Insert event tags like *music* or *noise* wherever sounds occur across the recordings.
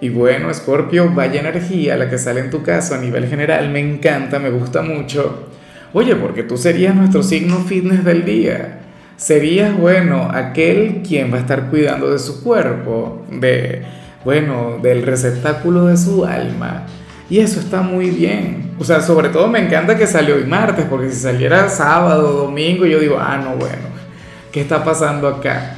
Y bueno, Scorpio, vaya energía la que sale en tu caso a nivel general, me encanta, me gusta mucho. Oye, porque tú serías nuestro signo fitness del día. Serías, bueno, aquel quien va a estar cuidando de su cuerpo, de, bueno, del receptáculo de su alma. Y eso está muy bien. O sea, sobre todo me encanta que salió hoy martes, porque si saliera sábado, domingo, yo digo, ah, no, bueno, ¿qué está pasando acá?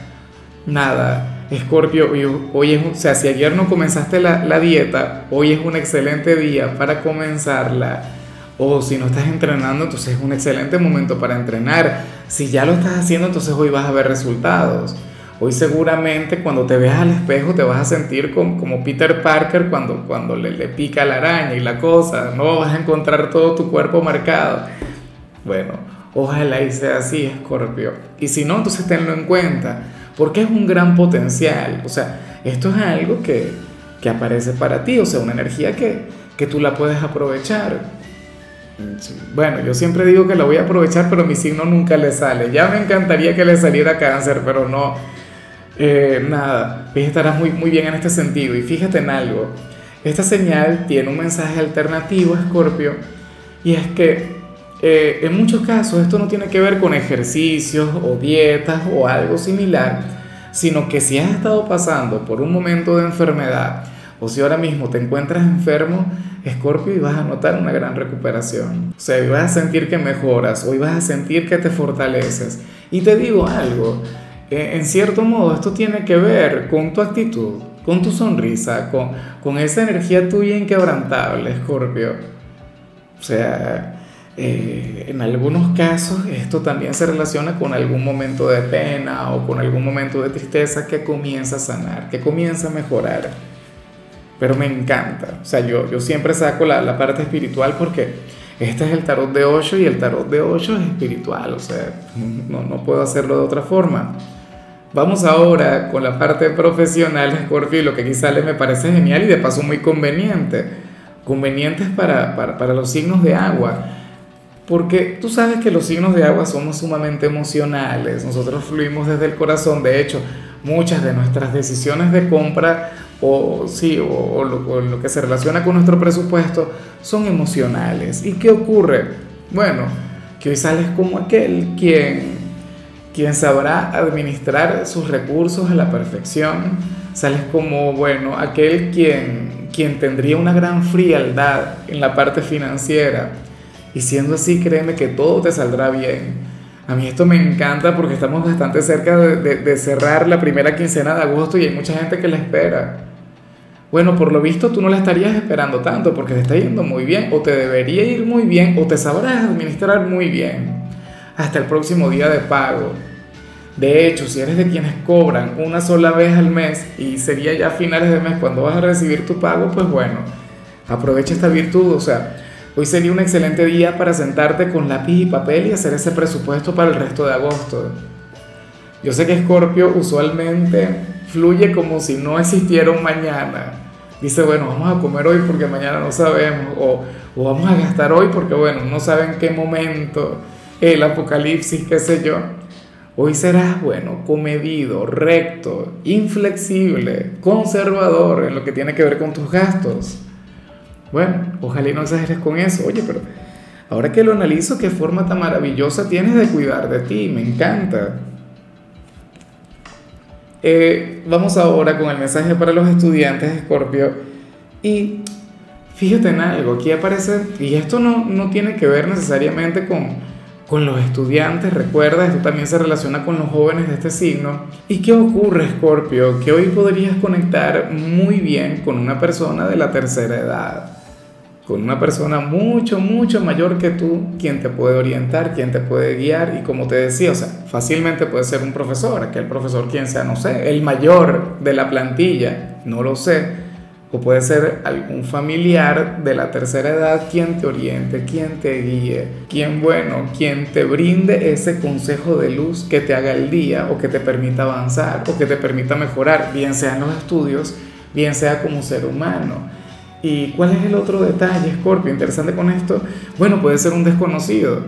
Nada Escorpio, hoy, es, o sea, si ayer no comenzaste la, la, dieta, hoy es un excelente día para comenzarla. O si no estás entrenando, entonces es un excelente momento para entrenar. Si ya lo estás haciendo, entonces hoy vas a ver resultados. Hoy seguramente cuando te veas al espejo te vas a sentir como, como Peter Parker cuando, cuando le, le pica la araña y la cosa. No vas a encontrar todo tu cuerpo marcado. Bueno, ojalá y sea así, Escorpio. Y si no, entonces tenlo en cuenta porque es un gran potencial. O sea, esto es algo que, que aparece para ti, o sea, una energía que, que tú la puedes aprovechar. Bueno, yo siempre digo que la voy a aprovechar, pero mi signo nunca le sale. Ya me encantaría que le saliera cáncer, pero no. Eh, nada, estarás muy, muy bien en este sentido. Y fíjate en algo. Esta señal tiene un mensaje alternativo, Scorpio, y es que eh, en muchos casos esto no tiene que ver con ejercicios o dietas o algo similar, sino que si has estado pasando por un momento de enfermedad o si ahora mismo te encuentras enfermo, Escorpio, y vas a notar una gran recuperación. O sea, y vas a sentir que mejoras, hoy vas a sentir que te fortaleces. Y te digo algo, eh, en cierto modo esto tiene que ver con tu actitud, con tu sonrisa, con, con esa energía tuya inquebrantable, Escorpio. O sea, eh, en algunos casos esto también se relaciona con algún momento de pena o con algún momento de tristeza que comienza a sanar, que comienza a mejorar. Pero me encanta, o sea, yo, yo siempre saco la, la parte espiritual porque este es el tarot de 8 y el tarot de 8 es espiritual, o sea, no, no puedo hacerlo de otra forma. Vamos ahora con la parte profesional, Scorpio, y lo que aquí sale me parece genial y de paso muy conveniente. Convenientes para, para, para los signos de agua porque tú sabes que los signos de agua somos sumamente emocionales, nosotros fluimos desde el corazón, de hecho, muchas de nuestras decisiones de compra o, sí, o, lo, que se relaciona con nuestro presupuesto son emocionales. ¿Y qué ocurre? Bueno, que hoy sales como aquel quien, quien sabrá administrar sus recursos a la perfección, sales como, bueno, aquel quien, quien tendría una gran frialdad en la parte financiera y siendo así, créeme que todo te saldrá bien. A mí esto me encanta porque estamos bastante cerca de, cerrar la primera quincena de agosto y hay mucha gente que la espera. Bueno, por lo visto tú no la estarías esperando tanto porque te está yendo muy bien o te debería ir muy bien o te sabrás administrar muy bien hasta el próximo día de pago. De hecho, si eres de quienes cobran una sola vez al mes y sería ya a finales de mes cuando vas a recibir tu pago, pues bueno, aprovecha esta virtud, o sea, Hoy sería un excelente día para sentarte con lápiz y papel y hacer ese presupuesto para el resto de agosto. Yo sé que Scorpio usualmente fluye como si no existiera un mañana. Dice, bueno, vamos a comer hoy porque mañana no sabemos. O, o vamos a gastar hoy porque, bueno, no saben qué momento, el apocalipsis, qué sé yo. Hoy serás, bueno, comedido, recto, inflexible, conservador en lo que tiene que ver con tus gastos. Bueno, ojalá y no exageres con eso. Oye, pero ahora que lo analizo, qué forma tan maravillosa tienes de cuidar de ti, me encanta. Eh, vamos ahora con el mensaje para los estudiantes Scorpio. Y fíjate en algo, aquí aparece, y esto no, no tiene que ver necesariamente con, con los estudiantes, recuerda, esto también se relaciona con los jóvenes de este signo. ¿Y qué ocurre, Scorpio? Que hoy podrías conectar muy bien con una persona de la tercera edad con una persona mucho, mucho mayor que tú, quien te puede orientar, quien te puede guiar y como te decía, o sea, fácilmente puede ser un profesor, aquel profesor quien sea, no sé, el mayor de la plantilla, no lo sé, o puede ser algún familiar de la tercera edad quien te oriente, quien te guíe, quien, bueno, quien te brinde ese consejo de luz que te haga el día o que te permita avanzar o que te permita mejorar, bien sea en los estudios, bien sea como ser humano. ¿Y cuál es el otro detalle, Scorpio? Interesante con esto. Bueno, puede ser un desconocido.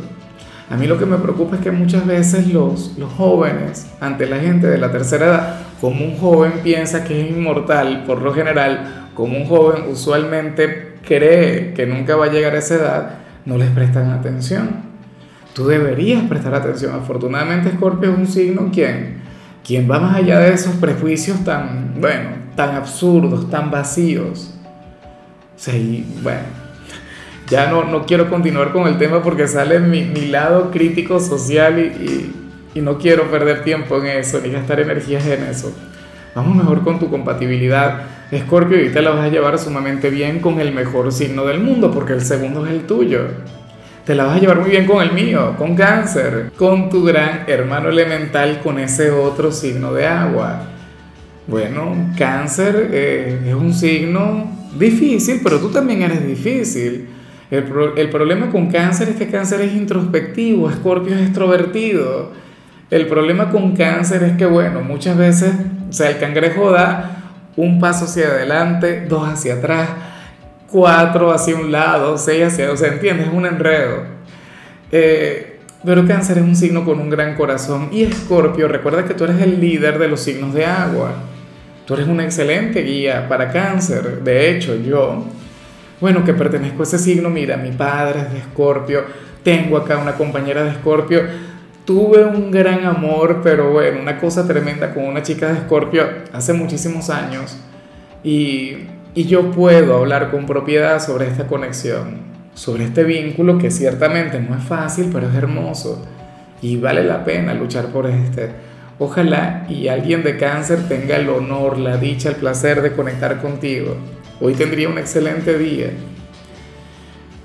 A mí lo que me preocupa es que muchas veces los, los jóvenes, ante la gente de la tercera edad, como un joven piensa que es inmortal, por lo general, como un joven usualmente cree que nunca va a llegar a esa edad, no les prestan atención. Tú deberías prestar atención. Afortunadamente Scorpio es un signo quien, quien va más allá de esos prejuicios tan, bueno, tan absurdos, tan vacíos. Sí, bueno, ya no, no quiero continuar con el tema porque sale mi, mi lado crítico social y, y, y no quiero perder tiempo en eso, ni gastar energías en eso. Vamos mejor con tu compatibilidad. Escorpio, y te la vas a llevar sumamente bien con el mejor signo del mundo, porque el segundo es el tuyo. Te la vas a llevar muy bien con el mío, con cáncer, con tu gran hermano elemental, con ese otro signo de agua. Bueno, cáncer eh, es un signo difícil, pero tú también eres difícil. El, el problema con cáncer es que cáncer es introspectivo, Escorpio es extrovertido. El problema con cáncer es que, bueno, muchas veces o sea, el cangrejo da un paso hacia adelante, dos hacia atrás, cuatro hacia un lado, seis hacia... O sea, ¿entiendes? Es un enredo. Eh, pero cáncer es un signo con un gran corazón. Y Escorpio, recuerda que tú eres el líder de los signos de agua. Tú eres una excelente guía para cáncer. De hecho, yo, bueno, que pertenezco a ese signo, mira, mi padre es de Escorpio, tengo acá una compañera de Escorpio Tuve un gran amor, pero bueno, una cosa tremenda con una chica de Escorpio hace muchísimos años y, y yo puedo hablar con propiedad sobre esta conexión, sobre este vínculo que ciertamente no es fácil, pero es hermoso y vale la pena luchar por este. Ojalá y alguien de cáncer tenga el honor, la dicha, el placer de conectar contigo. Hoy tendría un excelente día.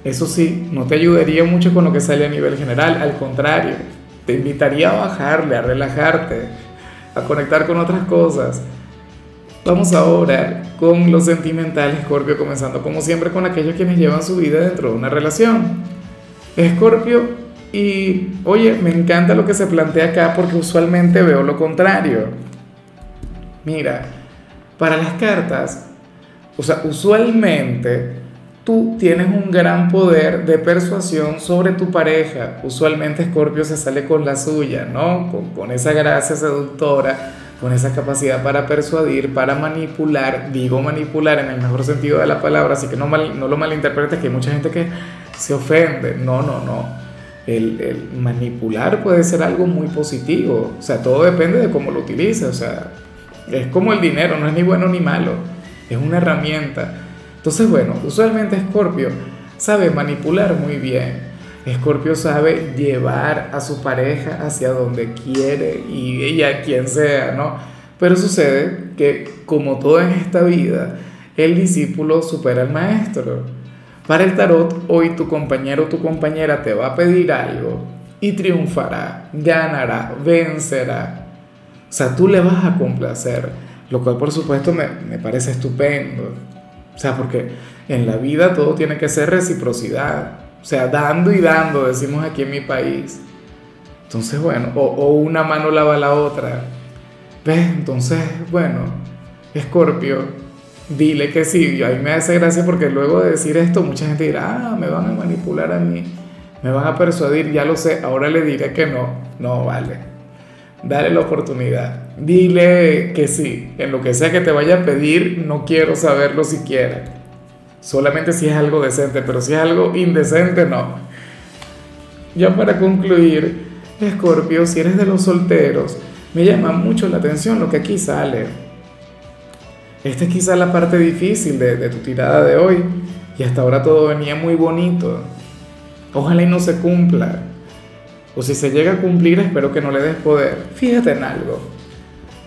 Eso sí, no te ayudaría mucho con lo que sale a nivel general, al contrario, te invitaría a bajarle, a relajarte, a conectar con otras cosas. Vamos ahora con lo sentimental, Escorpio, comenzando como siempre con aquellos quienes llevan su vida dentro de una relación. Escorpio, y oye, me encanta lo que se plantea acá porque usualmente veo lo contrario. Mira, para las cartas, o sea, usualmente tú tienes un gran poder de persuasión sobre tu pareja. Usualmente Scorpio se sale con la suya, ¿no? Con, esa gracia seductora, con esa capacidad para persuadir, para manipular. Digo manipular en el mejor sentido de la palabra, así que no, no lo malinterpretes, que hay mucha gente que se ofende. No, no, no. El, manipular puede ser algo muy positivo. O sea, todo depende de cómo lo utilices. O sea, es como el dinero, no es ni bueno ni malo. Es una herramienta. Entonces, bueno, usualmente Scorpio sabe manipular muy bien. Scorpio sabe llevar a su pareja hacia donde quiere y ella quien sea, ¿no? Pero sucede que, como todo en esta vida, el discípulo supera al maestro. Para el tarot, hoy tu compañero o tu compañera te va a pedir algo y triunfará, ganará, vencerá. O sea, tú le vas a complacer, lo cual por supuesto me, me parece estupendo. O sea, porque en la vida todo tiene que ser reciprocidad. O sea, dando y dando, decimos aquí en mi país. Entonces, bueno, o, una mano lava la otra. ¿Ves? Entonces, bueno, Escorpio, dile que sí. A mí me hace gracia porque luego de decir esto, mucha gente dirá, ah, me van a manipular a mí, me van a persuadir, ya lo sé, ahora le diré que no. No, vale. Dale la oportunidad. Dile que sí, en lo que sea que te vaya a pedir, no quiero saberlo siquiera. Solamente si es algo decente, pero si es algo indecente, no. Ya para concluir, Escorpio, si eres de los solteros, me llama mucho la atención lo que aquí sale. Esta es quizá la parte difícil de, de tu tirada de hoy, y hasta ahora todo venía muy bonito. Ojalá y no se cumpla. O si se llega a cumplir, espero que no le des poder. Fíjate en algo.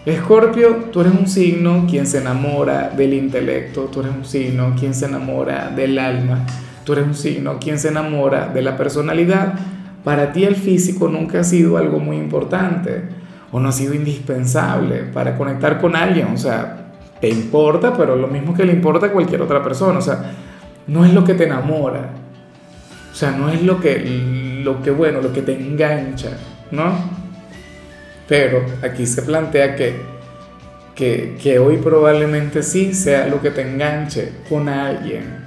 Escorpio, tú eres un signo quien se enamora del intelecto, tú eres un signo quien se enamora del alma, tú eres un signo quien se enamora de la personalidad. Para ti el físico nunca ha sido algo muy importante o no ha sido indispensable para conectar con alguien, o sea, te importa, pero lo mismo que le importa a cualquier otra persona. O sea, no es lo que te enamora. O sea, no es lo que, lo que bueno, lo que te engancha, ¿no? Pero aquí se plantea que, que, que hoy probablemente sí sea lo que te enganche con alguien,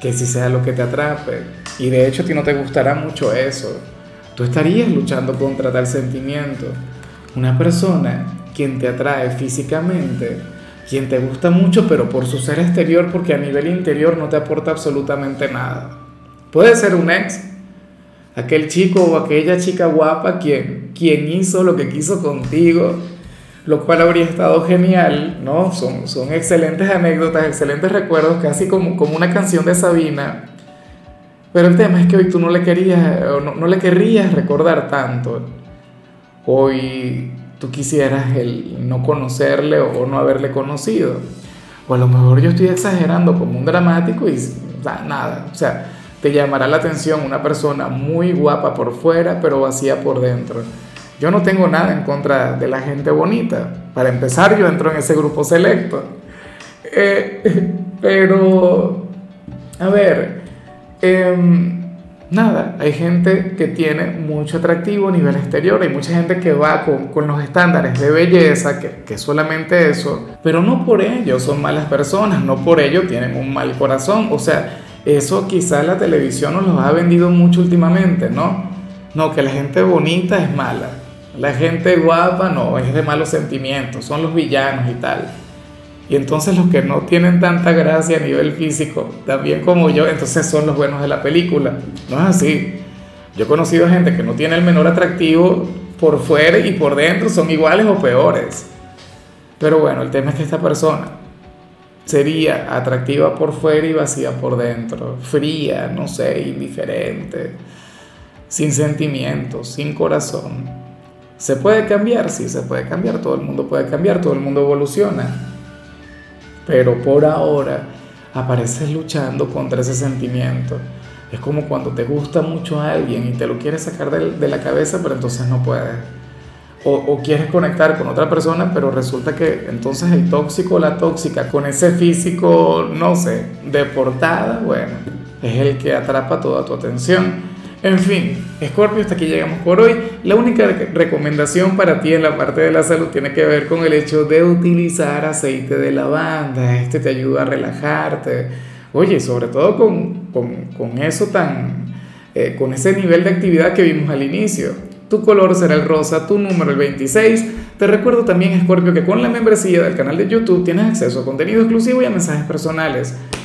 que sí sea lo que te atrape. Y de hecho a ti no te gustará mucho eso. Tú estarías luchando contra tal sentimiento. Una persona quien te atrae físicamente, quien te gusta mucho, pero por su ser exterior, porque a nivel interior no te aporta absolutamente nada. Puede ser un ex, aquel chico o aquella chica guapa quien, quien hizo lo que quiso contigo, lo cual habría estado genial, ¿no? Son, son excelentes anécdotas, excelentes recuerdos, casi como, como una canción de Sabina. Pero el tema es que hoy tú no le querías, no, no le querrías recordar tanto. Hoy tú quisieras el no conocerle o no haberle conocido. O a lo mejor yo estoy exagerando como un dramático y nada, o sea, te llamará la atención una persona muy guapa por fuera, pero vacía por dentro. Yo no tengo nada en contra de la gente bonita. Para empezar, yo entro en ese grupo selecto. Eh, *laughs* pero, a ver, eh, nada, hay gente que tiene mucho atractivo a nivel exterior, hay mucha gente que va con, con los estándares de belleza, que, que solamente eso, pero no por ello son malas personas, no por ello tienen un mal corazón, o sea, eso quizás la televisión nos lo ha vendido mucho últimamente, ¿no? No, que la gente bonita es mala, la gente guapa no, es de malos sentimientos, son los villanos y tal. Y entonces los que no tienen tanta gracia a nivel físico, también como yo, entonces son los buenos de la película. No es así. Yo he conocido gente que no tiene el menor atractivo por fuera y por dentro son iguales o peores. Pero bueno, el tema es que esta persona sería atractiva por fuera y vacía por dentro, fría, no sé, indiferente, sin sentimientos, sin corazón. ¿Se puede cambiar? Sí, se puede cambiar, todo el mundo puede cambiar, todo el mundo evoluciona pero por ahora apareces luchando contra ese sentimiento. Es como cuando te gusta mucho a alguien y te lo quieres sacar de, la cabeza, pero entonces no puedes. O, o, quieres conectar con otra persona, pero resulta que entonces el tóxico o la tóxica con ese físico, no sé, de portada, bueno, es el que atrapa toda tu atención. En fin, Scorpio, hasta aquí llegamos por hoy. La única recomendación para ti en la parte de la salud tiene que ver con el hecho de utilizar aceite de lavanda. Este te ayuda a relajarte. Oye, sobre todo con, con, con eso tan, eh, con ese nivel de actividad que vimos al inicio. Tu color será el rosa, tu número el 26. Te recuerdo también, Scorpio, que con la membresía del canal de YouTube tienes acceso a contenido exclusivo y a mensajes personales